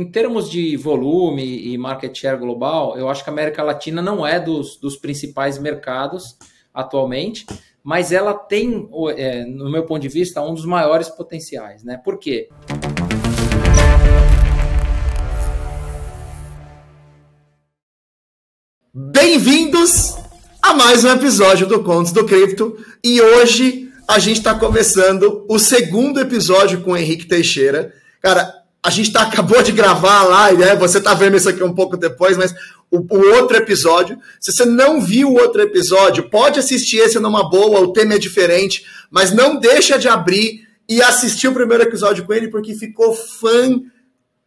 Em termos de volume e market share global, eu acho que a América Latina não é dos, dos principais mercados atualmente, mas ela tem, é, no meu ponto de vista, um dos maiores potenciais. Né? Por quê? Bem-vindos a mais um episódio do Contos do Cripto e hoje a gente está começando o segundo episódio com o Henrique Teixeira. Cara, a gente tá, acabou de gravar live, né? Você tá vendo isso aqui um pouco depois, mas o, o, outro episódio. Se você não viu o outro episódio, pode assistir esse numa boa, o tema é diferente, mas não deixa de abrir e assistir o primeiro episódio com ele, porque ficou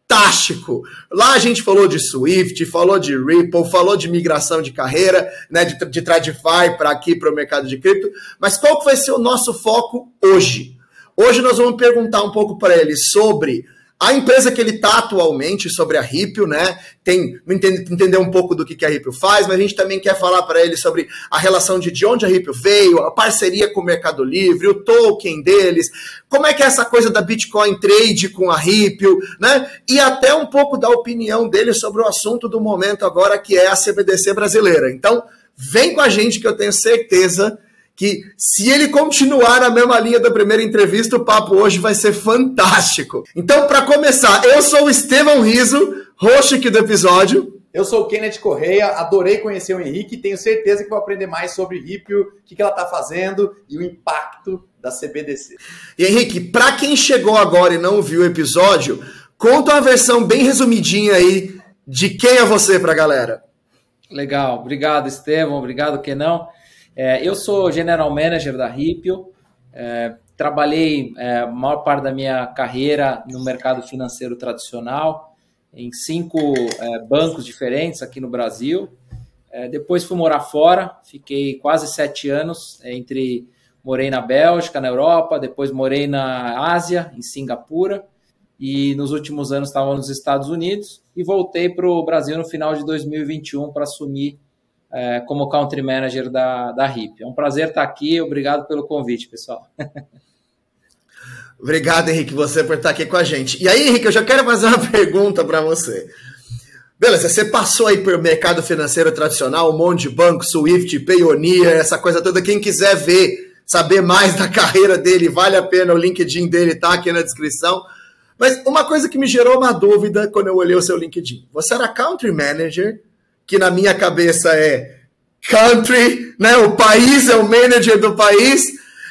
fantástico. Lá a gente falou de Swift, falou de Ripple, falou de migração de carreira, né, de, de TradFi para aqui, para o mercado de cripto. Mas qual que vai ser o nosso foco hoje? Hoje nós vamos perguntar um pouco para ele sobre a empresa que ele está atualmente sobre a Ripple, né? Tem entender um pouco do que a Ripple faz, mas a gente também quer falar para ele sobre a relação de, de onde a Ripple veio, a parceria com o Mercado Livre, o token deles, como é que é essa coisa da Bitcoin Trade com a Ripple, né? E até um pouco da opinião dele sobre o assunto do momento agora, que é a CBDC brasileira. Então, vem com a gente que eu tenho certeza que se ele continuar na mesma linha da primeira entrevista, o papo hoje vai ser fantástico. Então, para começar, eu sou o Estevão Riso, host aqui do episódio. Eu sou o Kenneth Correia, adorei conhecer o Henrique, tenho certeza que vou aprender mais sobre Ripple, o que, ela está fazendo e o impacto da CBDC. E Henrique, para quem chegou agora e não viu o episódio, conta uma versão bem resumidinha aí de quem é você para a galera. Legal, obrigado Estevão, obrigado Kenão. É, eu sou General Manager da Ripple, é, trabalhei é, a maior parte da minha carreira no mercado financeiro tradicional, em cinco é, bancos diferentes aqui no Brasil. É, depois fui morar fora, fiquei quase sete anos entre morei na Bélgica, na Europa, depois morei na Ásia, em Singapura, e nos últimos anos estava nos Estados Unidos e voltei para o Brasil no final de 2021 para assumir é, como Country Manager da, da RIP. É um prazer estar aqui, obrigado pelo convite, pessoal. Obrigado, Henrique, você por estar aqui com a gente. E aí, Henrique, eu já quero fazer uma pergunta para você. Beleza, você passou aí pelo mercado financeiro tradicional, um monte de banco, Swift, Payoneer, essa coisa toda. Quem quiser ver, saber mais da carreira dele, vale a pena, o LinkedIn dele tá aqui na descrição. Mas uma coisa que me gerou uma dúvida quando eu olhei o seu LinkedIn. Você era Country Manager que na minha cabeça é country, né? O país é o manager do país,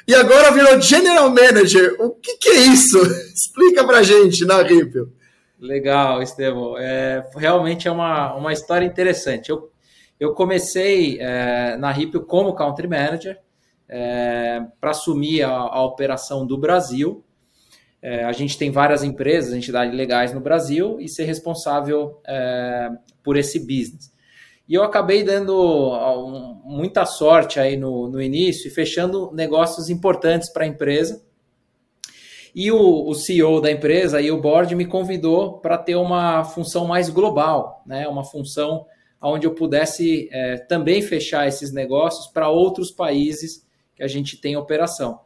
e agora virou general manager. O que, que é isso? Explica pra gente na Ripple. Legal, Estevão. É, realmente é uma, uma história interessante. Eu, eu comecei é, na Ripple como country manager é, para assumir a, a, operação do Brasil. É, a gente tem várias empresas, entidades legais no Brasil e ser responsável é, por esse business. E eu acabei dando muita sorte aí no, no início e fechando negócios importantes para a empresa. E o, o, CEO da empresa e o board me convidou para ter uma função mais global, né? uma função onde eu pudesse é, também fechar esses negócios para outros países que a gente tem operação.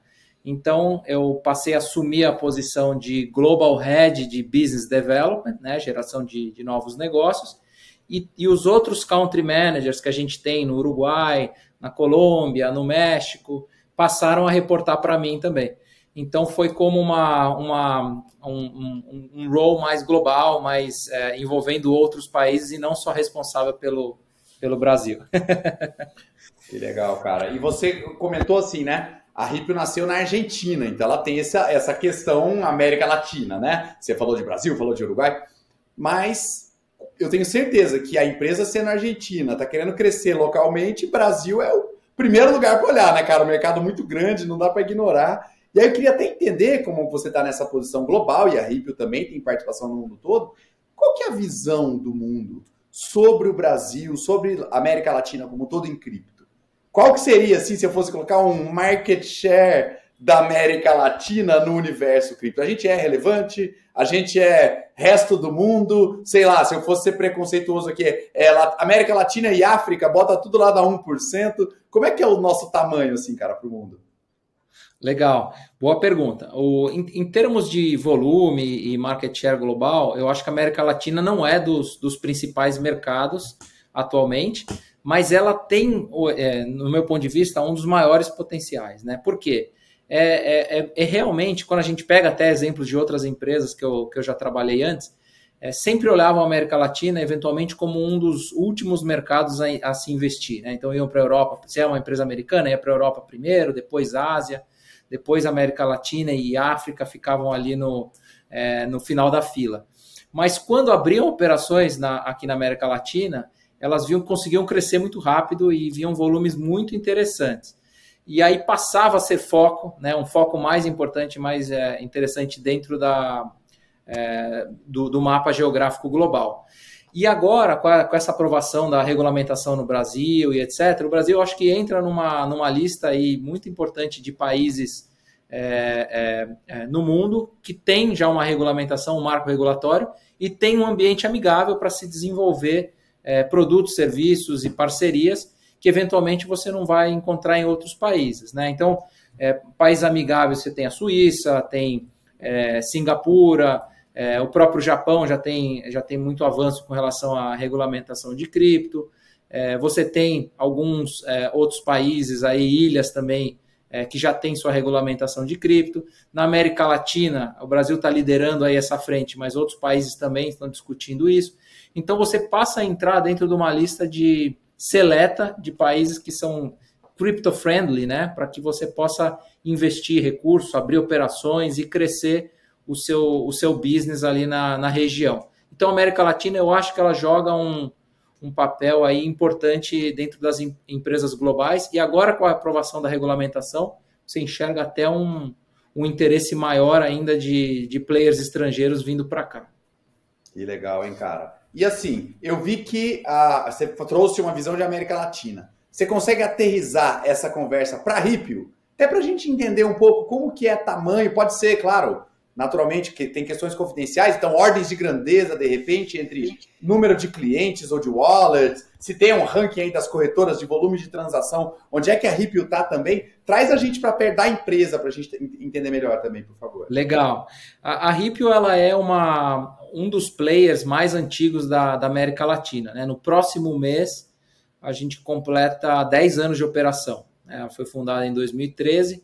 Então, eu passei a assumir a posição de Global Head de Business Development, né? geração de, de novos negócios, e, e os outros country managers que a gente tem no Uruguai, na Colômbia, no México, passaram a reportar para mim também. Então foi como uma, uma um, um, um role mais global, mais é, envolvendo outros países e não só responsável pelo, pelo Brasil. que legal, cara. E você comentou assim, né? A Ripple nasceu na Argentina, então ela tem essa, essa questão América Latina, né? Você falou de Brasil, falou de Uruguai, mas eu tenho certeza que a empresa sendo argentina, está querendo crescer localmente, Brasil é o primeiro lugar para olhar, né, cara? O mercado muito grande, não dá para ignorar. E aí eu queria até entender como você está nessa posição global, e a Ripple também tem participação no mundo todo. Qual que é a visão do mundo sobre o Brasil, sobre a América Latina como todo em cripto? Qual que seria, assim, se eu fosse colocar um market share da América Latina no universo cripto? A gente é relevante? A gente é resto do mundo? Sei lá, se eu fosse ser preconceituoso aqui, é América Latina e África, bota tudo lá da 1%. Como é que é o nosso tamanho, assim, cara, para o mundo? Legal, boa pergunta. O, em, em, termos de volume e market share global, eu acho que a América Latina não é dos, dos principais mercados atualmente, mas ela tem, é, no meu ponto de vista, um dos maiores potenciais. Né? Por quê? É, é, é, é realmente, quando a gente pega até exemplos de outras empresas que eu, que eu já trabalhei antes, é, sempre olhavam a América Latina eventualmente como um dos últimos mercados a, a se investir. Né? Então iam para a Europa, se é uma empresa americana, ia para a Europa primeiro, depois Ásia depois América Latina e África ficavam ali no, é, no final da fila. Mas quando abriam operações na, aqui na América Latina, elas viam conseguiam crescer muito rápido e viam volumes muito interessantes. E aí passava a ser foco, né, um foco mais importante, mais é, interessante dentro da, é, do, do mapa geográfico global. E agora, com, a, com, essa aprovação da regulamentação no Brasil e etc., o Brasil acho que entra numa, numa lista aí muito importante de países é, é, é, no mundo que tem já uma regulamentação, um marco regulatório e tem um ambiente amigável para se desenvolver é, produtos, serviços e parcerias que eventualmente você não vai encontrar em outros países. Né? Então, é, países amigáveis você tem a Suíça, tem é, Singapura, é, o próprio Japão já tem, já tem muito avanço com relação à regulamentação de cripto. É, você tem alguns é, outros países, aí, ilhas também, é, que já tem sua regulamentação de cripto. Na América Latina, o Brasil está liderando aí essa frente, mas outros países também estão discutindo isso. Então você passa a entrar dentro de uma lista de seleta de países que são crypto friendly, né? Para que você possa investir recursos, abrir operações e crescer o seu, o seu business ali na, na região. Então, a América Latina, eu acho que ela joga um, um papel aí importante dentro das em, empresas globais, e agora com a aprovação da regulamentação, você enxerga até um, um interesse maior ainda de, de players estrangeiros vindo para cá. Que legal, hein, cara? E assim, eu vi que a, você trouxe uma visão de América Latina. Você consegue aterrizar essa conversa para Ripio? Até para a gente entender um pouco como que é tamanho, pode ser, claro, naturalmente que tem questões confidenciais, então ordens de grandeza, de repente, entre número de clientes ou de wallets, se tem um ranking aí das corretoras de volume de transação, onde é que a Ripple está também, traz a gente para perto da empresa para a gente entender melhor também, por favor. Legal. A, a ela é uma, um dos players mais antigos da, da América Latina. Né? No próximo mês, a gente completa 10 anos de operação. Né? Ela foi fundada em 2013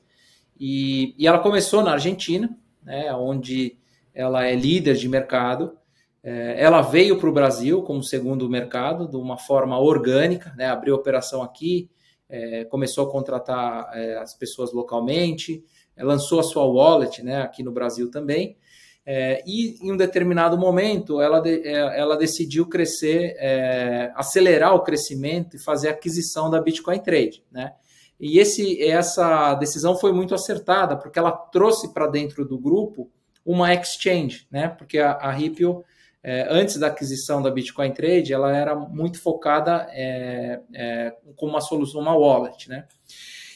e, e ela começou na Argentina, né, onde ela é líder de mercado. É, ela veio para o Brasil como segundo mercado, de uma forma orgânica, né, abriu operação aqui, é, começou a contratar é, as pessoas localmente, é, lançou a sua wallet né, aqui no Brasil também. É, e em um determinado momento ela, de, é, ela decidiu crescer, acelerar o crescimento e fazer a aquisição da Bitcoin Trade. Né? E esse, essa decisão foi muito acertada, porque ela trouxe para dentro do grupo uma exchange, né? Porque a, a Ripple, é, antes da aquisição da Bitcoin Trade, ela era muito focada é, é, com uma solução, uma wallet, né?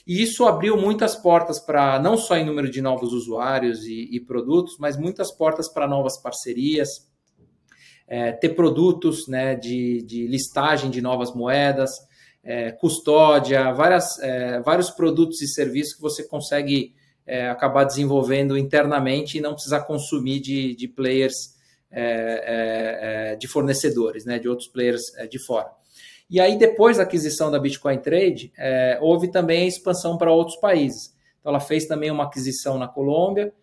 E isso abriu muitas portas para, não só em número de novos usuários e, e produtos, mas muitas portas para novas parcerias, é, ter produtos né, de, de listagem de novas moedas, é, custódia, várias, é, vários produtos e serviços que você consegue é, acabar desenvolvendo internamente e não precisar consumir de, de players, é, é, de fornecedores, né, de outros players de fora. E aí, depois da aquisição da Bitcoin Trade, houve também a expansão para outros países. Então, ela fez também uma aquisição na Colômbia,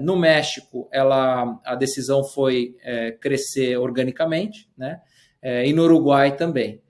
no México, ela, a decisão foi crescer organicamente, né? e no Uruguai também.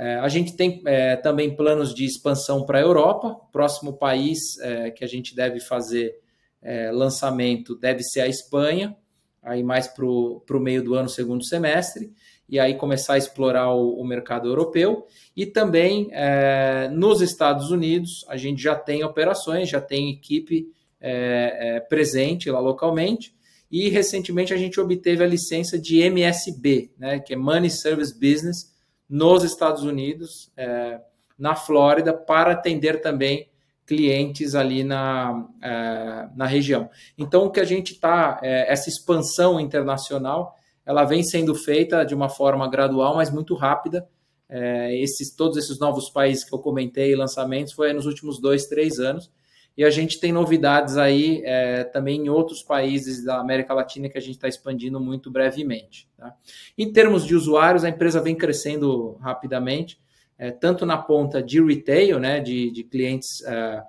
É, a gente tem é, também planos de expansão para a Europa. Próximo país é, que a gente deve fazer é, lançamento deve ser a Espanha, aí mais para o meio do ano, segundo semestre, e aí começar a explorar o, o mercado europeu. E também é, nos Estados Unidos, a gente já tem operações, já tem equipe é, presente lá localmente. E recentemente a gente obteve a licença de MSB, né, que é Money Service Business, nos Estados Unidos, é, na Flórida, para atender também clientes ali na, é, na região. Então, o que a gente está, é, essa expansão internacional, ela vem sendo feita de uma forma gradual, mas muito rápida. É, esses, todos esses novos países que eu comentei, lançamentos, foi nos últimos dois, três anos. e a gente tem novidades aí é, também em outros países da América Latina que a gente está expandindo muito brevemente. Tá? Em termos de usuários, a empresa vem crescendo rapidamente, é, tanto na ponta de retail, né, de, de clientes é,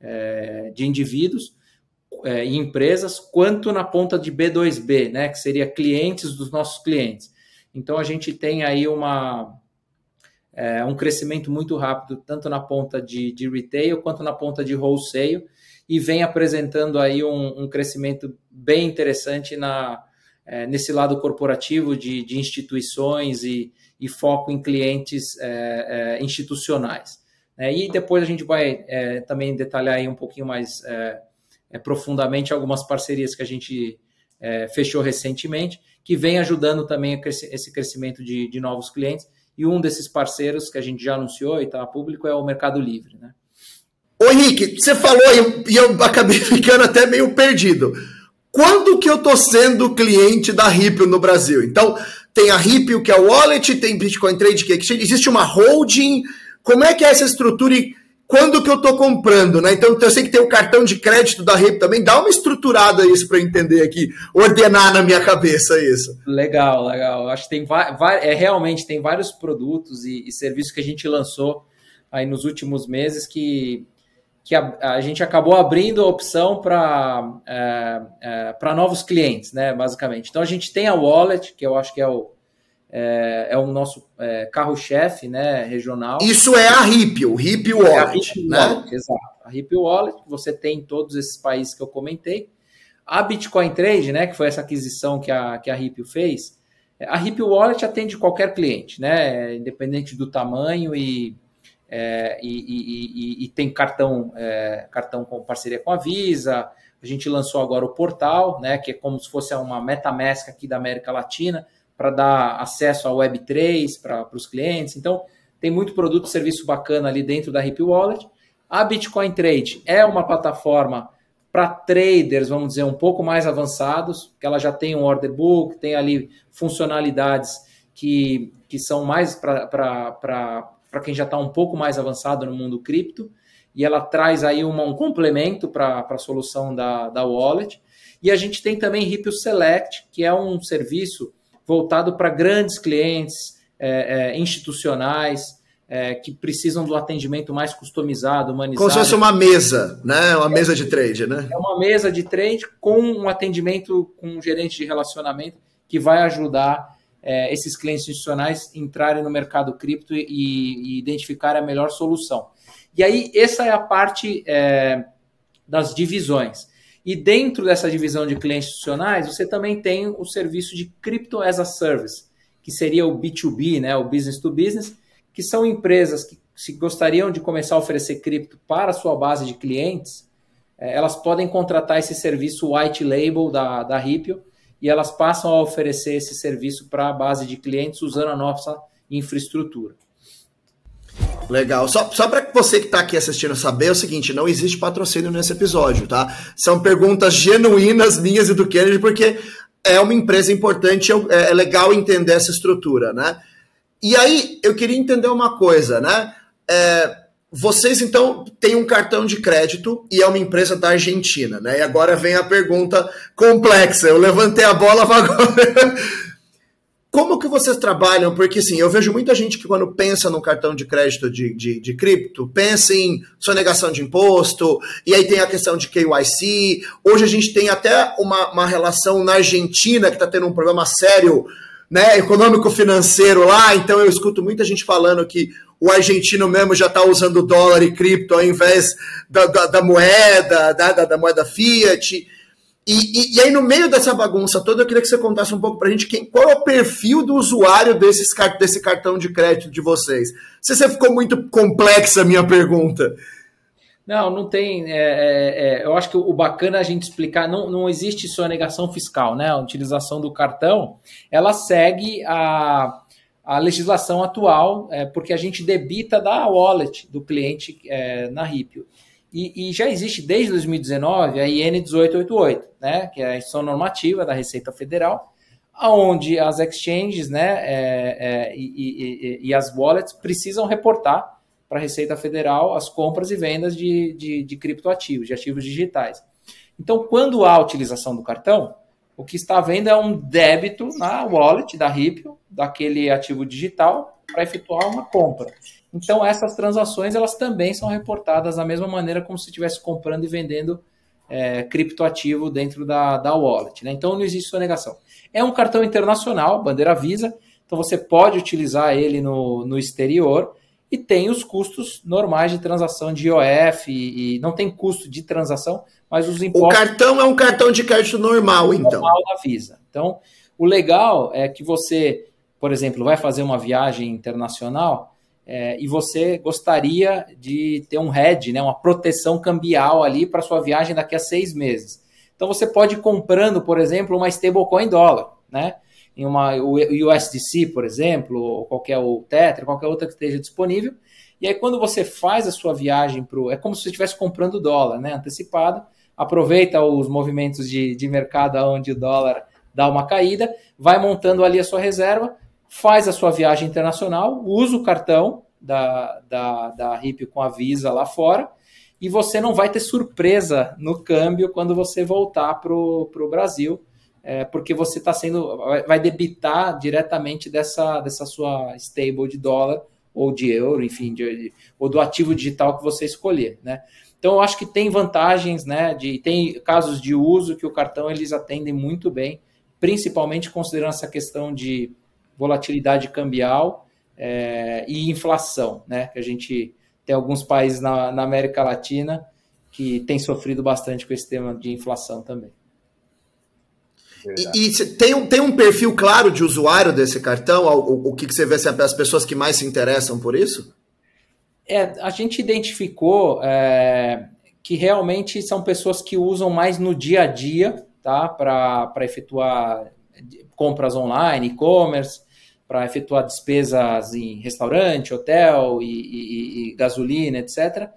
é de indivíduos é, e empresas, quanto na ponta de B2B, né, que seria clientes dos nossos clientes. Então a gente tem aí uma, é, um crescimento muito rápido, tanto na ponta de, de retail quanto na ponta de wholesale, e vem apresentando aí um, um crescimento bem interessante na, é, nesse lado corporativo de, de instituições e, e, foco em clientes é, é institucionais. É, e depois a gente vai é, também detalhar aí um pouquinho mais profundamente algumas parcerias que a gente fechou recentemente, que vem ajudando também esse crescimento de, de novos clientes e um desses parceiros que a gente já anunciou e está público é o Mercado Livre. Né? Ô Henrique, você falou e eu acabei ficando até meio perdido. Quando que eu tô sendo cliente da Ripple no Brasil? Então, tem a Ripple, que é o wallet, tem Bitcoin Trade, que é existe uma holding. Como é que é essa estrutura e quando que eu estou comprando, né? Então eu sei que tem o cartão de crédito da RIP também. Dá uma estruturada isso para entender aqui, ordenar na minha cabeça isso. Legal, legal. Acho que tem é, realmente tem vários produtos e, e serviços que a gente lançou aí nos últimos meses que, que a, a gente acabou abrindo a opção para é, é, para novos clientes, né? Basicamente. Então a gente tem a wallet, que eu acho que é o é, é o nosso é, carro-chefe né, regional. Isso é a RIP, o RIP Wallet. É a né? Wallet, exato. A RIP Wallet, que você tem em todos esses países que eu comentei. A Bitcoin Trade, né, que foi essa aquisição que a, que a RIP fez, a RIP Wallet atende qualquer cliente, né, independente do tamanho e, é, e, e, e, e, tem cartão, é, cartão com parceria com a Visa. A gente lançou agora o portal, né, que é como se fosse uma MetaMask aqui da América Latina para dar acesso à Web3 para os clientes. Então, tem muito produto e serviço bacana ali dentro da Hip Wallet. A Bitcoin Trade é uma plataforma para traders, vamos dizer, um pouco mais avançados, que ela já tem um order book, tem ali funcionalidades que, que são mais para quem já está um pouco mais avançado no mundo cripto, e ela traz aí uma, um complemento para a solução da, da wallet. E a gente tem também Ripple Select, que é um serviço voltado para grandes clientes é, é, institucionais é, que precisam do atendimento mais customizado, humanizado. Como se fosse uma mesa, né? Uma mesa de trade, né? É uma mesa de trade com um atendimento com um gerente de relacionamento que vai ajudar é, esses clientes institucionais entrarem no mercado cripto e, e, identificar a melhor solução. E aí, essa é a parte é, das divisões. E dentro dessa divisão de clientes institucionais, você também tem o serviço de Crypto as a Service, que seria o B2B, né, o business to business, que são empresas que se gostariam de começar a oferecer cripto para a sua base de clientes, é, elas podem contratar esse serviço white label da, da Ripple e elas passam a oferecer esse serviço para a base de clientes usando a nossa infraestrutura. Legal. Só, só para você que está aqui assistindo saber é o seguinte: não existe patrocínio nesse episódio, tá? São perguntas genuínas minhas e do Kennedy, porque é uma empresa importante, é, é legal entender essa estrutura, né? E aí, eu queria entender uma coisa, né? É, vocês, então, têm um cartão de crédito e é uma empresa da Argentina, né? E agora vem a pergunta complexa. Eu levantei a bola agora. Como que vocês trabalham? Porque assim, eu vejo muita gente que quando pensa no cartão de crédito de, de, de cripto, pensa em sonegação de imposto, e aí tem a questão de KYC. Hoje a gente tem até uma, uma relação na Argentina que está tendo um problema sério né, econômico-financeiro lá, então eu escuto muita gente falando que o argentino mesmo já está usando dólar e cripto ao invés da, da, da moeda, da, da, moeda fiat. E, e, e, aí, no meio dessa bagunça toda, eu queria que você contasse um pouco para a gente quem, qual é o perfil do usuário desses, desse cartão de crédito de vocês. Se você ficou muito complexa a minha pergunta. Não, não tem. É, é, é, eu acho que o bacana é a gente explicar, não, não existe sonegação fiscal, né? A utilização do cartão, ela segue a, a legislação atual, é, porque a gente debita da wallet do cliente é, na Ripio. E, e, já existe desde 2019 a IN 1888, né, que é a instituição normativa da Receita Federal, onde as exchanges né, é, é, e, e, e, as wallets precisam reportar para a Receita Federal as compras e vendas de, de, de criptoativos, de ativos digitais. Então, quando há utilização do cartão, o que está havendo é um débito na wallet da Ripple, daquele ativo digital, para efetuar uma compra. Então, essas transações elas também são reportadas da mesma maneira como se estivesse comprando e vendendo é, criptoativo dentro da, da wallet. Né? Então, não existe sonegação. É um cartão internacional, bandeira Visa, então você pode utilizar ele no, no exterior e tem os custos normais de transação de IOF e, e não tem custo de transação, mas os impostos. O cartão é um cartão de crédito normal, então. Normal da Visa. Então, o legal é que você, por exemplo, vai fazer uma viagem internacional é, e você gostaria de ter um hedge, né, uma proteção cambial ali para sua viagem daqui a seis meses. Então, você pode ir comprando, por exemplo, uma stablecoin dólar, né? em uma USDC, por exemplo, ou qualquer o Tether, qualquer outra que esteja disponível. E aí, quando você faz a sua viagem para o. É como se você estivesse comprando dólar, né? Antecipado. Aproveita os movimentos de, de mercado onde o dólar dá uma caída, vai montando ali a sua reserva, faz a sua viagem internacional, usa o cartão da, da, da RIP com a Visa lá fora, e você não vai ter surpresa no câmbio quando você voltar para o Brasil é, porque você está sendo. vai debitar diretamente dessa, dessa sua stable de dólar ou de euro, enfim, de, de, ou do ativo digital que você escolher, né? Então eu acho que tem vantagens, né? De, tem casos de uso que o cartão eles atendem muito bem, principalmente considerando essa questão de volatilidade cambial é, e inflação, né? Que a gente tem alguns países na, na América Latina que têm sofrido bastante com esse tema de inflação também. E, e, tem, um, tem um perfil claro de usuário desse cartão? O, o, que, que você vê assim, as pessoas que mais se interessam por isso? É, a gente identificou é, que realmente são pessoas que usam mais no dia a dia, tá? Para efetuar compras online, e-commerce, para efetuar despesas em restaurante, hotel e, e, e gasolina, etc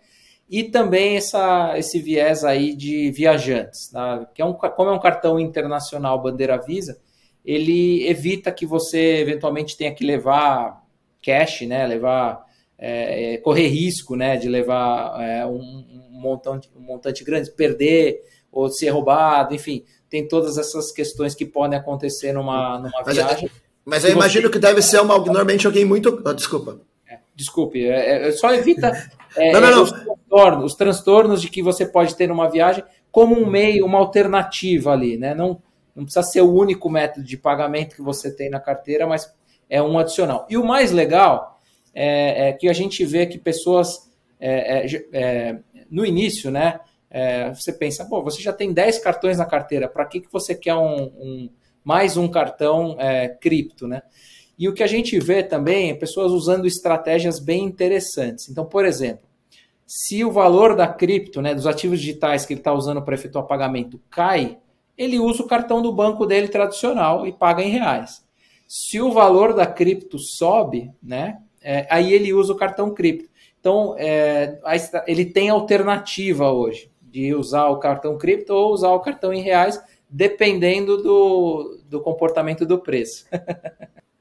e também essa, esse viés aí de viajantes, tá? que é um, como é um cartão internacional bandeira Visa, ele evita que você eventualmente tenha que levar cash, né, levar é, é correr risco, né, de levar é, um, um, montante, um montante grande, perder ou ser roubado, enfim, tem todas essas questões que podem acontecer numa, numa mas, viagem. Mas eu imagino que deve ser uma, normalmente alguém muito. Oh, desculpa. É, desculpe, é, é, só evita é, não, não, não. Os, transtornos, os transtornos de que você pode ter numa viagem como um meio, uma alternativa ali, né? Não, não precisa ser o único método de pagamento que você tem na carteira, mas é um adicional. E o mais legal é, é que a gente vê que pessoas é, é, é no início, né? É, você pensa, pô, você já tem 10 cartões na carteira, para que, que você quer um, um mais um cartão cripto, né? E o que a gente vê também é pessoas usando estratégias bem interessantes. Então, por exemplo, se o valor da cripto, né, dos ativos digitais que ele está usando para efetuar pagamento cai, ele usa o cartão do banco dele tradicional e paga em reais. Se o valor da cripto sobe, né, é, aí ele usa o cartão cripto. Então, é, ele tem alternativa hoje de usar o cartão cripto ou usar o cartão em reais, dependendo do, do comportamento do preço.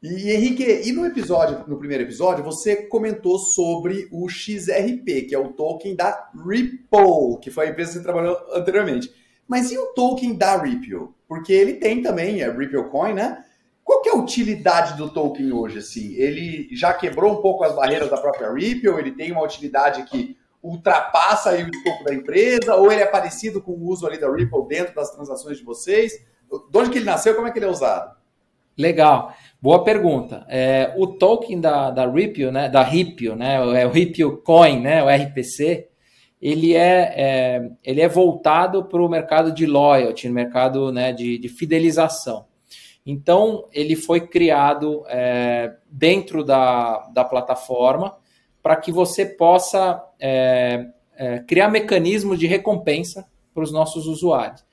E Henrique, e no episódio, no primeiro episódio, você comentou sobre o XRP, que é o token da Ripple, que foi a empresa que você trabalhou anteriormente. Mas e o token da Ripple? Porque ele tem também, é Ripple Coin, né? Qual que é a utilidade do token hoje, assim? Ele já quebrou um pouco as barreiras da própria Ripple? Ele tem uma utilidade que ultrapassa aí o escopo da empresa? Ou ele é parecido com o uso ali da Ripple dentro das transações de vocês? De onde que ele nasceu? Como é que ele é usado? Legal. Boa pergunta. É, o token da, da Ripple, né, da Ripple, né, é o Ripple Coin, né, o RPC, ele é, é ele é voltado para o mercado de loyalty, mercado né, de, de fidelização. Então, ele foi criado é, dentro da, da plataforma para que você possa é, é, criar mecanismos de recompensa para os nossos usuários.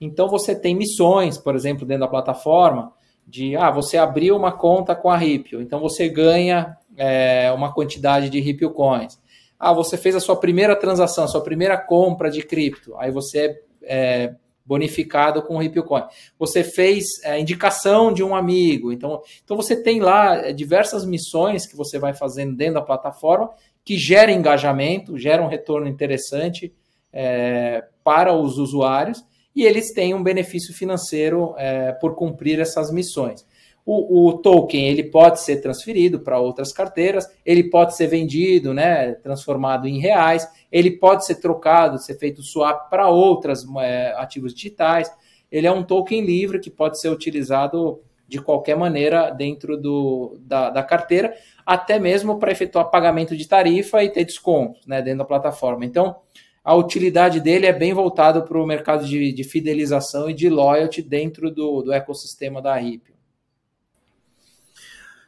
Então, você tem missões, por exemplo, dentro da plataforma, de ah, você abriu uma conta com a Ripple, então você ganha é, uma quantidade de Ripple Coins. Ah, você fez a sua primeira transação, sua primeira compra de cripto, aí você é, bonificado com Ripple Coin. Você fez é, indicação de um amigo, então, então você tem lá é, diversas missões que você vai fazendo dentro da plataforma que geram engajamento, geram um retorno interessante é, para os usuários e eles têm um benefício financeiro é, por cumprir essas missões. O, o, token ele pode ser transferido para outras carteiras, ele pode ser vendido, né, transformado em reais, ele pode ser trocado, ser feito swap para outros é, ativos digitais. Ele é um token livre que pode ser utilizado de qualquer maneira dentro do, da, da carteira, até mesmo para efetuar pagamento de tarifa e ter descontos né, dentro da plataforma. Então, a utilidade dele é bem voltado para o mercado de, de, fidelização e de loyalty dentro do, do ecossistema da RIP.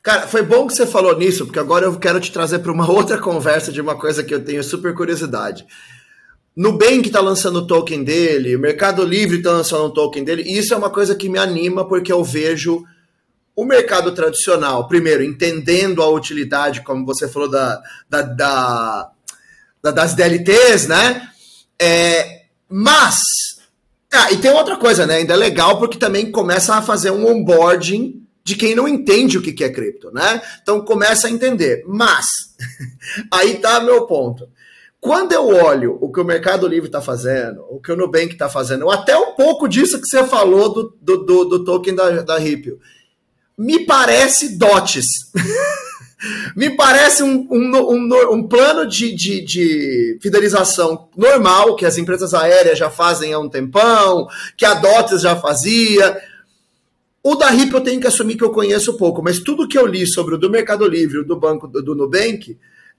Cara, foi bom que você falou nisso, porque agora eu quero te trazer para uma outra conversa de uma coisa que eu tenho super curiosidade. Nubank está lançando o token dele, o Mercado Livre está lançando o token dele, e isso é uma coisa que me anima porque eu vejo o mercado tradicional, primeiro, entendendo a utilidade, como você falou, da, da, da, da das DLTs, né? É, mas, ah, e tem outra coisa, né? Ainda é legal porque também começa a fazer um onboarding de quem não entende o que é cripto, né? Então começa a entender. Mas, aí tá meu ponto. Quando eu olho o que o Mercado Livre está fazendo, o que o Nubank está fazendo, ou até um pouco disso que você falou do, do, do, do token da, da Ripple, me parece dotes. me parece um, um, um, um plano de, de, de, fidelização normal, que as empresas aéreas já fazem há um tempão, que a Dotes já fazia o da RIP eu tenho que assumir que eu conheço pouco, mas tudo que eu li sobre o do Mercado Livre, o do banco do, do Nubank,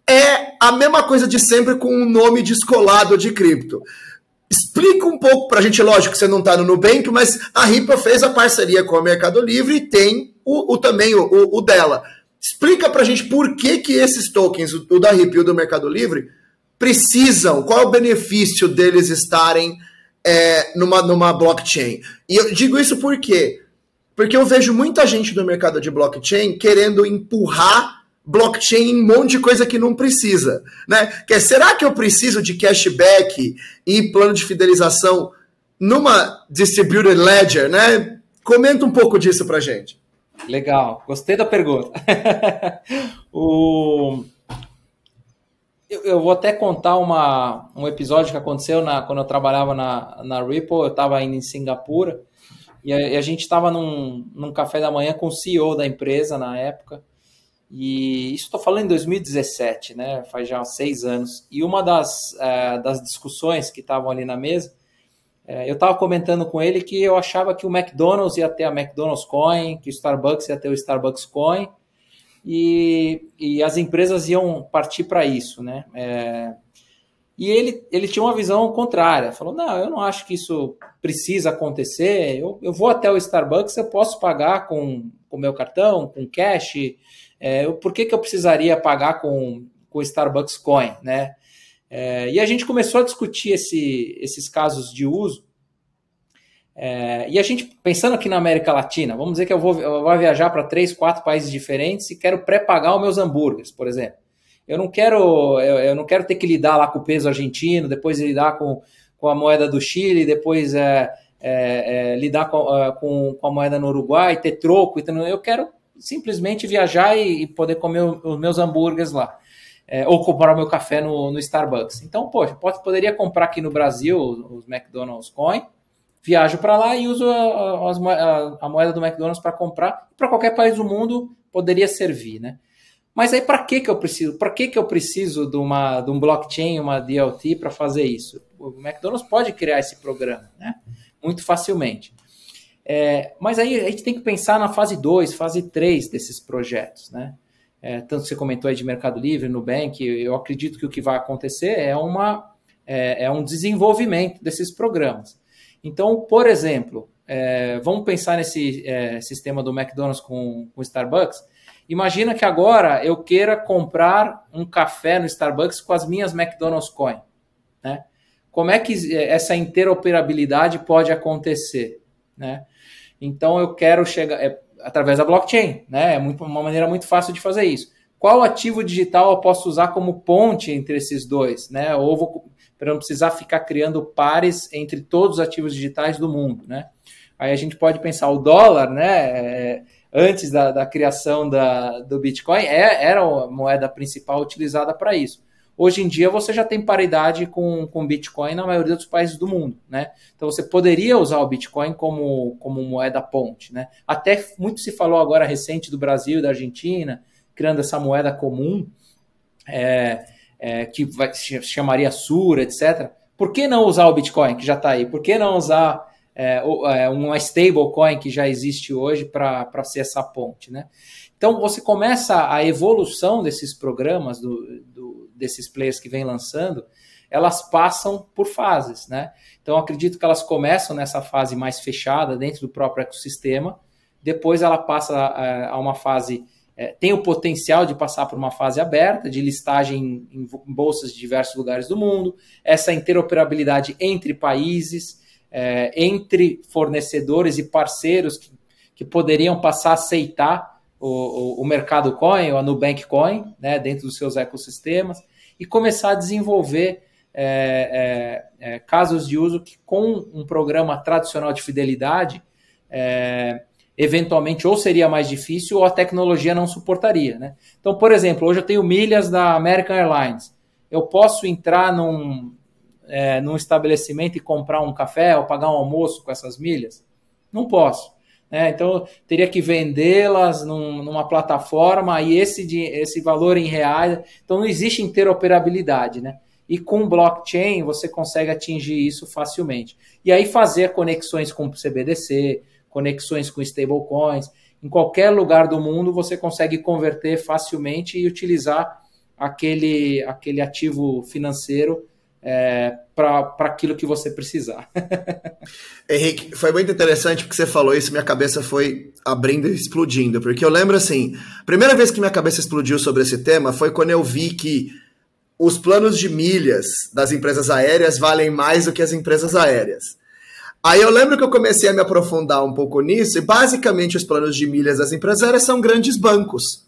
é a mesma coisa de sempre com um nome descolado de cripto. Explica um pouco para a gente, lógico que você não está no Nubank, mas a RIPA fez a parceria com o Mercado Livre e tem o, o também o, o, dela. Explica para a gente por que, que esses tokens, o da RIP e o do Mercado Livre, precisam, qual é o benefício deles estarem é, numa, numa blockchain. E eu digo isso porque porque eu vejo muita gente do mercado de blockchain querendo empurrar blockchain em um monte de coisa que não precisa, né? Que é, será que eu preciso de cashback e plano de fidelização numa distributed ledger, né? Comenta um pouco disso pra gente. Legal, gostei da pergunta. o... eu, eu, vou até contar uma, um episódio que aconteceu na, quando eu trabalhava na, na Ripple, eu estava indo em Singapura, e a, e a gente estava num, num café da manhã com o CEO da empresa na época. E isso estou falando em 2017, né? Faz já seis anos. E uma das, é, das discussões que estavam ali na mesa, eu estava comentando com ele que eu achava que o McDonald's ia ter a McDonald's Coin, que o Starbucks ia ter o Starbucks Coin, e, e as empresas iam partir para isso, né? É, e ele, ele tinha uma visão contrária. Falou: não, eu não acho que isso precisa acontecer. Eu, eu vou até o Starbucks, eu posso pagar com o meu cartão, com cash. É, por que, que eu precisaria pagar com o Starbucks Coin? Né? É, e a gente começou a discutir esse, esses casos de uso. É, e a gente, pensando aqui na América Latina, vamos dizer que eu vou, eu vou viajar para três, quatro países diferentes e quero pré-pagar os meus hambúrgueres, por exemplo. Eu não quero, eu, eu, não quero ter que lidar lá com o peso argentino, depois lidar com, com a moeda do Chile, depois é, é, é, lidar com, uh, com, com, a moeda no Uruguai, ter troco. Então, eu quero simplesmente viajar e, e poder comer os meus hambúrgueres lá. É, ou comprar meu café no, no Starbucks. Então, poxa, pode, poderia comprar aqui no Brasil os McDonald's Coin, viajo para lá e uso a, a, a, moeda do McDonald's para comprar. Para qualquer país do mundo poderia servir, né? Mas aí para que que eu preciso? Para que que eu preciso de uma de um blockchain, uma DLT para fazer isso? O McDonald's pode criar esse programa, né? Muito facilmente. É, mas aí a gente tem que pensar na fase 2, fase 3 desses projetos, né? É, tanto você comentou aí de Mercado Livre, Nubank, eu acredito que o que vai acontecer é, uma, é, é um desenvolvimento desses programas. Então, por exemplo, é, vamos pensar nesse é, sistema do McDonald's com o Starbucks, Imagina que agora eu queira comprar um café no Starbucks com as minhas McDonald's Coin. Né? Como é que essa interoperabilidade pode acontecer? Né? Então eu quero chegar é, através da blockchain, né? É muito, uma maneira muito fácil de fazer isso. Qual ativo digital eu posso usar como ponte entre esses dois? Né? Ou vou, para não precisar ficar criando pares entre todos os ativos digitais do mundo, né? Aí a gente pode pensar o dólar, né? É, antes da, da criação da, do Bitcoin, é, era a moeda principal utilizada para isso. Hoje em dia você já tem paridade com, com Bitcoin na maioria dos países do mundo, né? Então você poderia usar o Bitcoin como, como moeda ponte, né? Até muito se falou agora recente do Brasil e da Argentina, criando essa moeda comum, é, é, que vai, chamaria Sura, etc. Por que não usar o Bitcoin, que já está aí? Por que não usar é, é uma stablecoin que já existe hoje para ser essa ponte, né? Então você começa a evolução desses programas, do, desses players que vem lançando, elas passam por fases, né? Então acredito que elas começam nessa fase mais fechada dentro do próprio ecossistema, depois ela passa a, a uma fase é, tem o potencial de passar por uma fase aberta, de listagem em, em bolsas de diversos lugares do mundo, essa interoperabilidade entre países, é, entre fornecedores e parceiros que, que poderiam passar a aceitar o, o, mercado coin, a Nubank Coin, né, dentro dos seus ecossistemas, e começar a desenvolver é, é, é casos de uso que, com um programa tradicional de fidelidade, é, eventualmente ou seria mais difícil ou a tecnologia não suportaria. Né? Então, por exemplo, hoje eu tenho milhas da American Airlines. Eu posso entrar num, é, num estabelecimento e comprar um café ou pagar um almoço com essas milhas? Não posso. Né? Então, teria que vendê-las num, numa plataforma e esse, de, esse valor em reais. Então, não existe interoperabilidade. Né? E com blockchain, você consegue atingir isso facilmente. E aí, fazer conexões com CBDC, conexões com stablecoins. Em qualquer lugar do mundo você consegue converter facilmente e utilizar aquele, aquele ativo financeiro é, para aquilo que você precisar. Henrique, foi muito interessante porque você falou isso, minha cabeça foi abrindo e explodindo, porque eu lembro assim, a primeira vez que minha cabeça explodiu sobre esse tema foi quando eu vi que os planos de milhas das empresas aéreas valem mais do que as empresas aéreas. Aí eu lembro que eu comecei a me aprofundar um pouco nisso, e basicamente os planos de milhas das empresas são grandes bancos,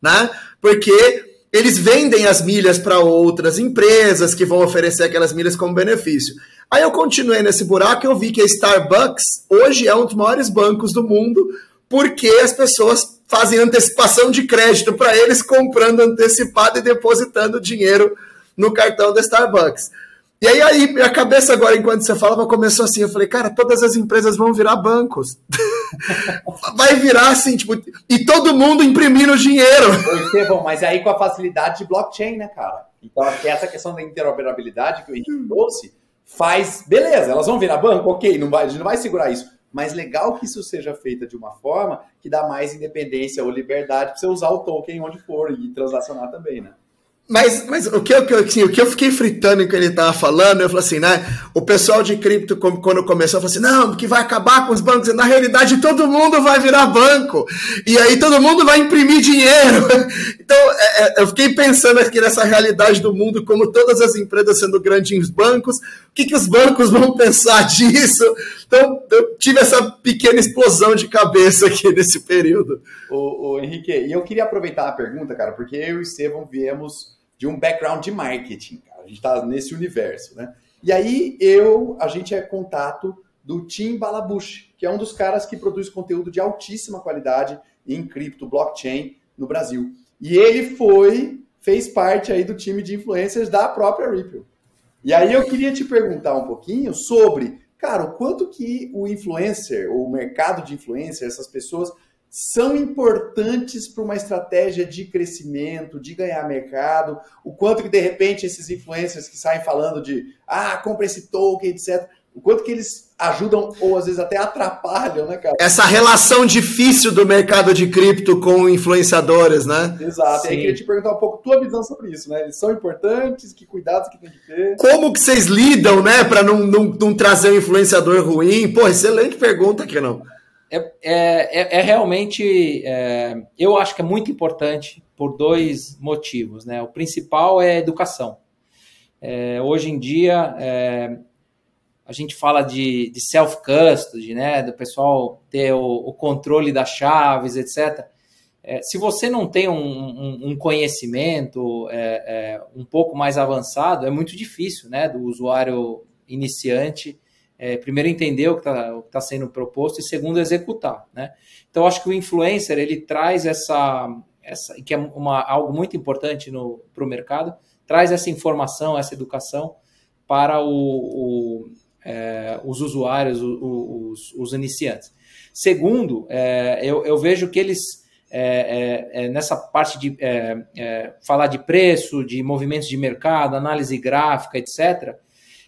né? Porque eles vendem as milhas para outras empresas que vão oferecer aquelas milhas como benefício. Aí eu continuei nesse buraco e eu vi que a Starbucks hoje é um dos maiores bancos do mundo, porque as pessoas fazem antecipação de crédito para eles, comprando antecipado e depositando dinheiro no cartão da Starbucks. E aí, aí, minha cabeça agora, enquanto você falava, começou assim. Eu falei, cara, todas as empresas vão virar bancos. Vai virar assim, tipo, e todo mundo imprimindo dinheiro. Estevão, mas aí com a facilidade de blockchain, né, cara? Então, essa questão da interoperabilidade que o Henrique trouxe faz, beleza, elas vão virar banco, ok, não vai, a gente não vai segurar isso. Mas legal que isso seja feito de uma forma que dá mais independência ou liberdade para você usar o token onde for e transacionar também, né? Mas, mas o, que eu, assim, o que eu fiquei fritando em que ele estava falando, eu falei assim, né? O pessoal de cripto, quando começou, falou assim: não, que vai acabar com os bancos. Na realidade, todo mundo vai virar banco. E aí todo mundo vai imprimir dinheiro. Então, é, é, eu fiquei pensando aqui nessa realidade do mundo, como todas as empresas sendo grandes bancos, o que, que os bancos vão pensar disso? Então, eu tive essa pequena explosão de cabeça aqui nesse período. Ô Henrique, e eu queria aproveitar a pergunta, cara, porque eu e o viemos de um background de marketing, cara. A gente está nesse universo, né? E aí eu, a gente é contato do Tim Balabush, que é um dos caras que produz conteúdo de altíssima qualidade em cripto, blockchain no Brasil. E ele foi, fez parte aí do time de influencers da própria Ripple. E aí eu queria te perguntar um pouquinho sobre, cara, o quanto que o influencer, o mercado de influencer, essas pessoas são importantes para uma estratégia de crescimento, de ganhar mercado, o quanto que de repente esses influencers que saem falando de ah, compra esse token, etc., o quanto que eles ajudam ou às vezes até atrapalham, né, cara? Essa relação difícil do mercado de cripto com influenciadores, né? Exato. Sim. E aí queria te perguntar um pouco tua visão sobre isso, né? Eles são importantes, que cuidados que tem que ter? Como que vocês lidam, né, para não, não, não trazer um influenciador ruim? Pô, excelente pergunta aqui, não. É, é, é, é realmente, é, eu acho que é muito importante por dois motivos. Né? O principal é educação. É, hoje em dia, é, a gente fala de, de self-custody, né? do pessoal ter o, o, controle das chaves, etc. é, se você não tem um, um, um conhecimento é, é, um pouco mais avançado, é muito difícil, né, do usuário iniciante é, primeiro entender o que está tá sendo proposto e segundo executar, né? Então acho que o influencer ele traz essa, essa que é uma, algo muito importante para o mercado, traz essa informação, essa educação para o, o, é, os usuários, os, os, iniciantes. Segundo, é, eu, eu, vejo que eles é, é, é nessa parte de falar de preço, de movimentos de mercado, análise gráfica, etc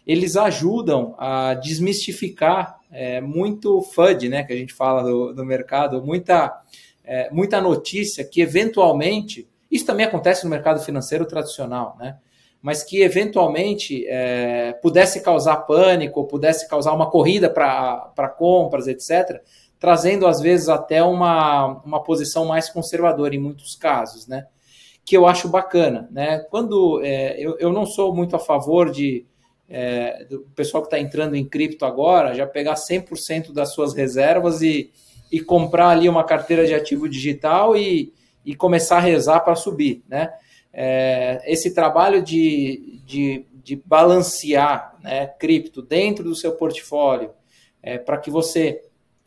eles ajudam a desmistificar é, muito FUD, né, que a gente fala do, do mercado, muita, é, muita notícia que eventualmente, isso também acontece no mercado financeiro tradicional, né, mas que eventualmente é, pudesse causar pânico, pudesse causar uma corrida para compras, etc., trazendo às vezes até uma, uma posição mais conservadora em muitos casos, né, que eu acho bacana, né, quando é, eu, eu não sou muito a favor de é, do pessoal que está entrando em cripto agora, já pegar 100% das suas reservas e, e comprar ali uma carteira de ativo digital e, e começar a rezar para subir, né? É, esse trabalho de, de, de balancear né, cripto dentro do seu portfólio, é, para que você,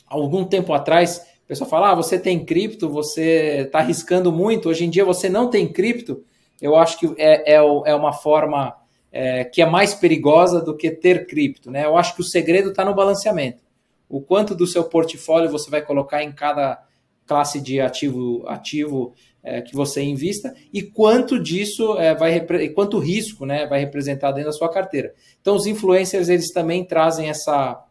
algum tempo atrás, o pessoal fala, ah, você tem cripto, você está arriscando muito, hoje em dia você não tem cripto, eu acho que é, é, é uma forma é, que é mais perigosa do que ter cripto. Né? Eu acho que o segredo está no balanceamento. O quanto do seu portfólio você vai colocar em cada classe de ativo, ativo é, que você invista e quanto disso é, vai quanto risco né, vai representar dentro da sua carteira. Então os influencers eles também trazem essa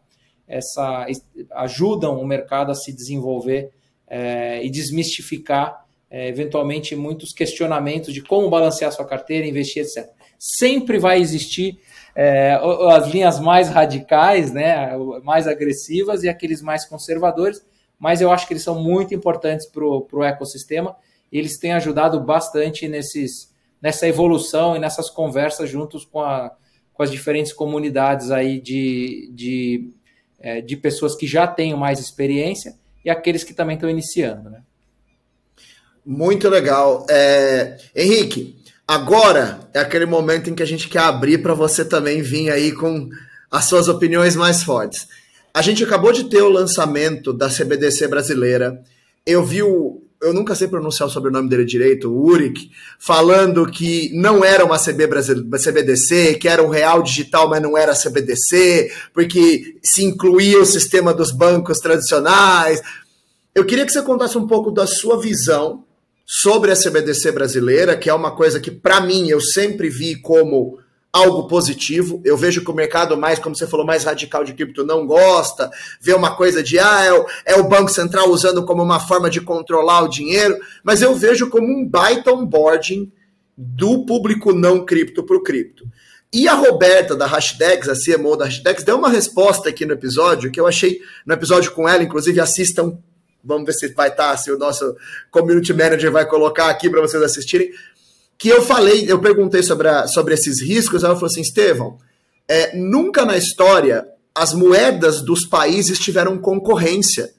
essa ajudam o mercado a se desenvolver é, e desmistificar é, eventualmente muitos questionamentos de como balancear sua carteira, investir, etc sempre vai existir é, as linhas mais radicais, né, mais agressivas e aqueles mais conservadores, mas eu acho que eles são muito importantes para o ecossistema e eles têm ajudado bastante nesses, nessa evolução e nessas conversas juntos com, a, com as diferentes comunidades aí de, de, é, de pessoas que já têm mais experiência e aqueles que também estão iniciando. Né? Muito legal. É, Henrique, Agora é aquele momento em que a gente quer abrir para você também vir aí com as suas opiniões mais fortes. A gente acabou de ter o lançamento da CBDC brasileira. Eu vi o. Eu nunca sei pronunciar o sobrenome dele direito, o Uric, falando que não era uma CB CBDC, que era um real digital, mas não era CBDC, porque se incluía o sistema dos bancos tradicionais. Eu queria que você contasse um pouco da sua visão sobre a CBDC brasileira, que é uma coisa que, para mim, eu sempre vi como algo positivo. Eu vejo que o mercado mais, como você falou, mais radical de cripto não gosta, vê uma coisa de, ah, é o, é o Banco Central usando como uma forma de controlar o dinheiro, mas eu vejo como um baita onboarding do público não cripto para o cripto. E a Roberta da Hashdex, a CMO da Hashdex, deu uma resposta aqui no episódio que eu achei, no episódio com ela, inclusive assistam Vamos ver se vai estar, tá, se o nosso community manager vai colocar aqui para vocês assistirem. Que eu falei, eu perguntei sobre, a, sobre esses riscos, ela falou assim: Estevão, é, nunca na história as moedas dos países tiveram concorrência.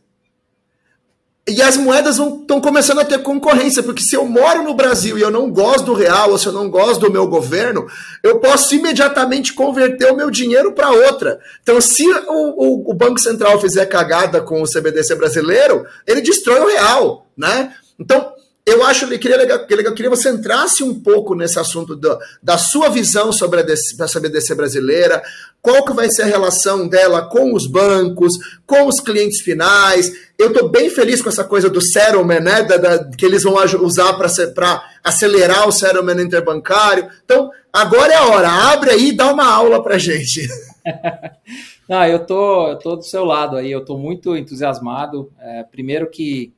E as moedas estão começando a ter concorrência, porque se eu moro no Brasil e eu não gosto do real, ou se eu não gosto do meu governo, eu posso imediatamente converter o meu dinheiro para outra. Então, se o, o, o, Banco Central fizer cagada com o CBDC brasileiro, ele destrói o real, né? Então, eu acho que queria, eu queria você entrasse um pouco nesse assunto do, da sua visão sobre a, DC, a CBDC brasileira, qual que vai ser a relação dela com os bancos, com os clientes finais. Eu estou bem feliz com essa coisa do settlement, né, da, da, que eles vão usar para acelerar o settlement interbancário. Então, agora é a hora, abre aí e dá uma aula para gente. Não, eu tô, tô do seu lado aí, eu estou muito entusiasmado. É, primeiro que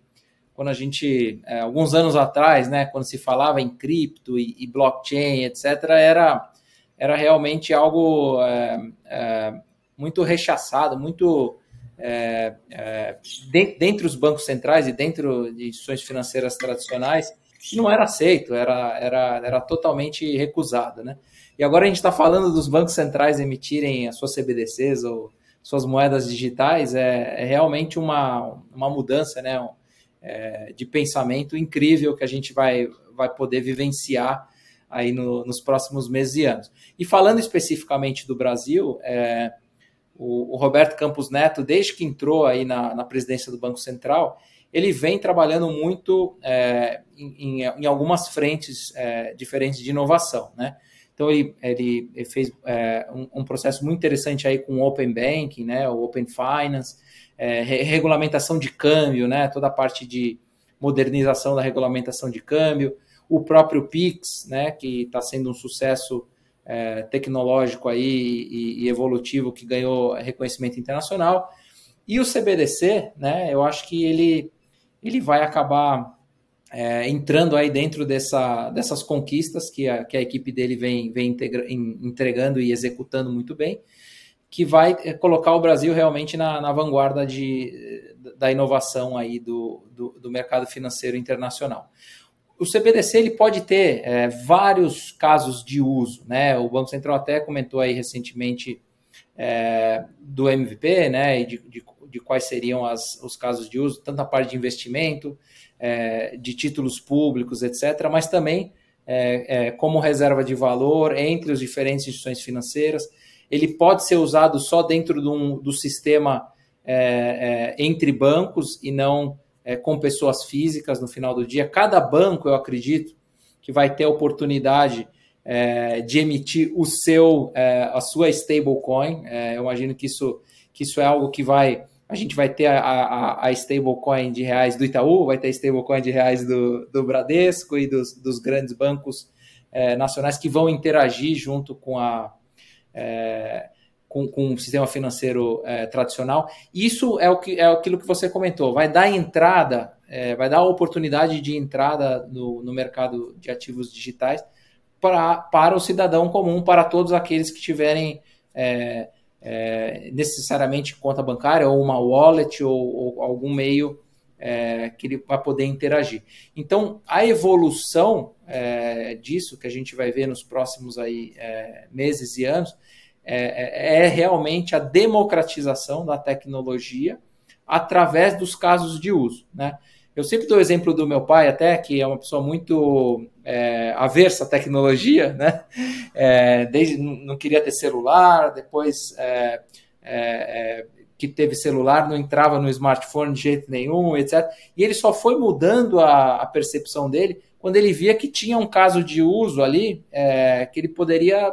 quando a gente, é, alguns anos atrás, né, quando se falava em cripto e, e blockchain, etc., era, era realmente algo é, é, muito rechaçado, muito é, é, de, dentre os bancos centrais e dentro de instituições financeiras tradicionais, não era aceito, era, era, era totalmente recusado, né? E agora a gente está falando dos bancos centrais emitirem as suas CBDCs ou suas moedas digitais, é, é realmente uma, uma mudança, né? É, de pensamento incrível que a gente vai, vai poder vivenciar aí no, nos próximos meses e anos. E falando especificamente do Brasil, é, o, o, Roberto Campos Neto, desde que entrou aí na, na presidência do Banco Central, ele vem trabalhando muito é, em, em, algumas frentes é, diferentes de inovação, né? Então ele, ele, ele fez é, um, um, processo muito interessante aí com Open Banking, né? O Open Finance, é, regulamentação de câmbio, né? Toda a parte de modernização da regulamentação de câmbio, o próprio Pix, né, que está sendo um sucesso é, tecnológico aí e, e, evolutivo que ganhou reconhecimento internacional. E o CBDC, né, eu acho que ele, ele vai acabar é, entrando aí dentro dessa, dessas conquistas que a, que a equipe dele vem, vem integra, entregando e executando muito bem, que vai é, colocar o Brasil realmente na, na vanguarda de, da inovação aí do, do, do mercado financeiro internacional o CBDC ele pode ter é, vários casos de uso, né? O Banco Central até comentou aí recentemente é, do MVP, né? E de, de, de quais seriam as, os casos de uso, tanto a parte de investimento, é, de títulos públicos, etc., mas também é, é, como reserva de valor entre as diferentes instituições financeiras. Ele pode ser usado só dentro do, do sistema é, entre bancos e não é, com pessoas físicas no final do dia. Cada banco, eu acredito, que vai ter a oportunidade é, de emitir o seu, é, a sua stablecoin. É, eu imagino que isso, que isso é algo que vai. A gente vai ter a, a, a stablecoin de reais do Itaú, vai ter a stablecoin de reais do, do Bradesco e dos, dos grandes bancos é, nacionais que vão interagir junto com a. É, com, com um sistema financeiro é, tradicional. Isso é, o que, é aquilo que você comentou, vai dar entrada, é, vai dar a oportunidade de entrada no, no mercado de ativos digitais para, para o cidadão comum, para todos aqueles que tiverem é, é necessariamente conta bancária ou uma wallet ou, ou algum meio é, que ele vai poder interagir. Então, a evolução é, disso que a gente vai ver nos próximos aí, meses e anos é, é, é realmente a democratização da tecnologia através dos casos de uso. Né? Eu sempre dou o exemplo do meu pai, até, que é uma pessoa muito é, aversa à tecnologia, né? É, desde, não queria ter celular, depois é, é, é, que teve celular, não entrava no smartphone de jeito nenhum, etc. E ele só foi mudando a, a percepção dele quando ele via que tinha um caso de uso ali é, que ele poderia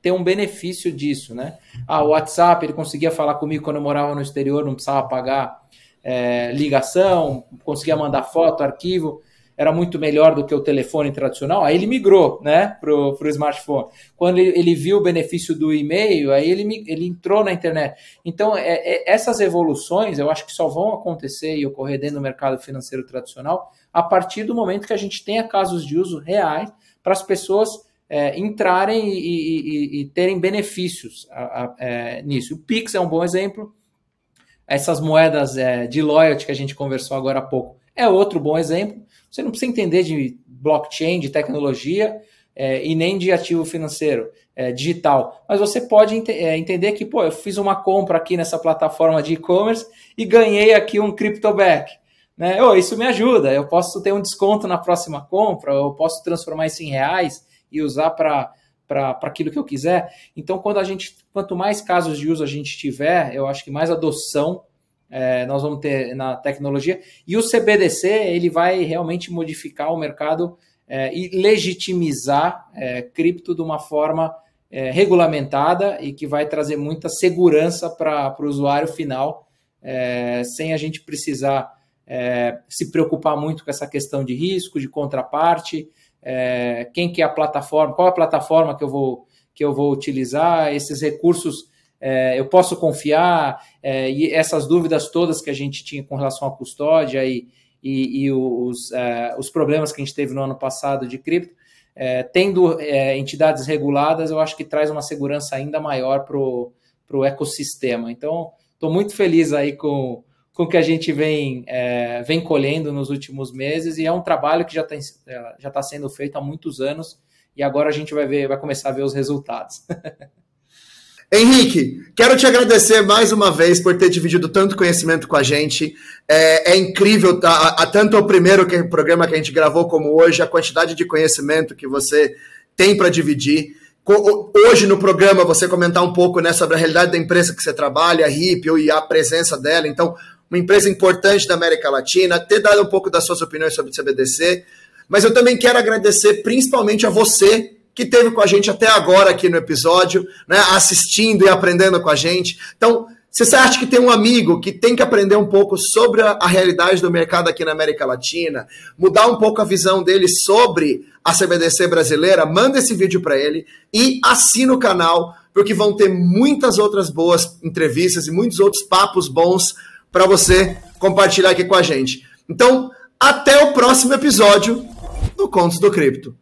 ter um benefício disso, né? Ah, o WhatsApp, ele conseguia falar comigo quando eu morava no exterior, não precisava pagar é, ligação, conseguia mandar foto, arquivo, era muito melhor do que o telefone tradicional. Aí ele migrou, né, pro, pro smartphone. Quando ele, ele viu o benefício do e-mail, aí ele, ele entrou na internet. Então, é, é, essas evoluções, eu acho que só vão acontecer e ocorrer dentro do mercado financeiro tradicional a partir do momento que a gente tenha casos de uso reais para as pessoas é, entrarem e, e, e, terem benefícios a, a, é, nisso. O Pix é um bom exemplo. Essas moedas é, de loyalty que a gente conversou agora há pouco é outro bom exemplo. Você não precisa entender de blockchain, de tecnologia é, e nem de ativo financeiro é, digital, mas você pode ent é, entender que, pô, eu fiz uma compra aqui nessa plataforma de e-commerce e ganhei aqui um CryptoBack. Né? Oh, isso me ajuda, eu posso ter um desconto na próxima compra, eu posso transformar isso em reais e usar para para aquilo que eu quiser. Então, quando a gente, quanto mais casos de uso a gente tiver, eu acho que mais adoção é, nós vamos ter na tecnologia. E o CBDC ele vai realmente modificar o mercado é, e legitimizar é, cripto de uma forma é, regulamentada e que vai trazer muita segurança para o usuário final, é, sem a gente precisar é, se preocupar muito com essa questão de risco, de contraparte é, quem que é a plataforma, qual a plataforma que eu vou, que eu vou utilizar, esses recursos é, eu posso confiar, é, e essas dúvidas todas que a gente tinha com relação à custódia e, e, e os, é, os problemas que a gente teve no ano passado de cripto, é, tendo é, entidades reguladas, eu acho que traz uma segurança ainda maior para o ecossistema. Então, estou muito feliz aí com, com que a gente vem, é, vem colhendo nos últimos meses e é um trabalho que já está já tá sendo feito há muitos anos e agora a gente vai ver, vai começar a ver os resultados. Henrique, quero te agradecer mais uma vez por ter dividido tanto conhecimento com a gente. É, é incrível, tá, a, tanto o primeiro que, programa que a gente gravou como hoje, a quantidade de conhecimento que você tem para dividir. Hoje no programa você comentar um pouco né, sobre a realidade da empresa que você trabalha, a Ripple e a presença dela. Então, uma empresa importante da América Latina, ter dado um pouco das suas opiniões sobre o CBDC. Mas eu também quero agradecer principalmente a você que teve com a gente até agora aqui no episódio, né, assistindo e aprendendo com a gente. Então, se você acha que tem um amigo que tem que aprender um pouco sobre a, realidade do mercado aqui na América Latina, mudar um pouco a visão dele sobre a CBDC brasileira, manda esse vídeo para ele e assina o canal, porque vão ter muitas outras boas entrevistas e muitos outros papos bons para você compartilhar aqui com a gente. Então, até o próximo episódio do Contos do Cripto.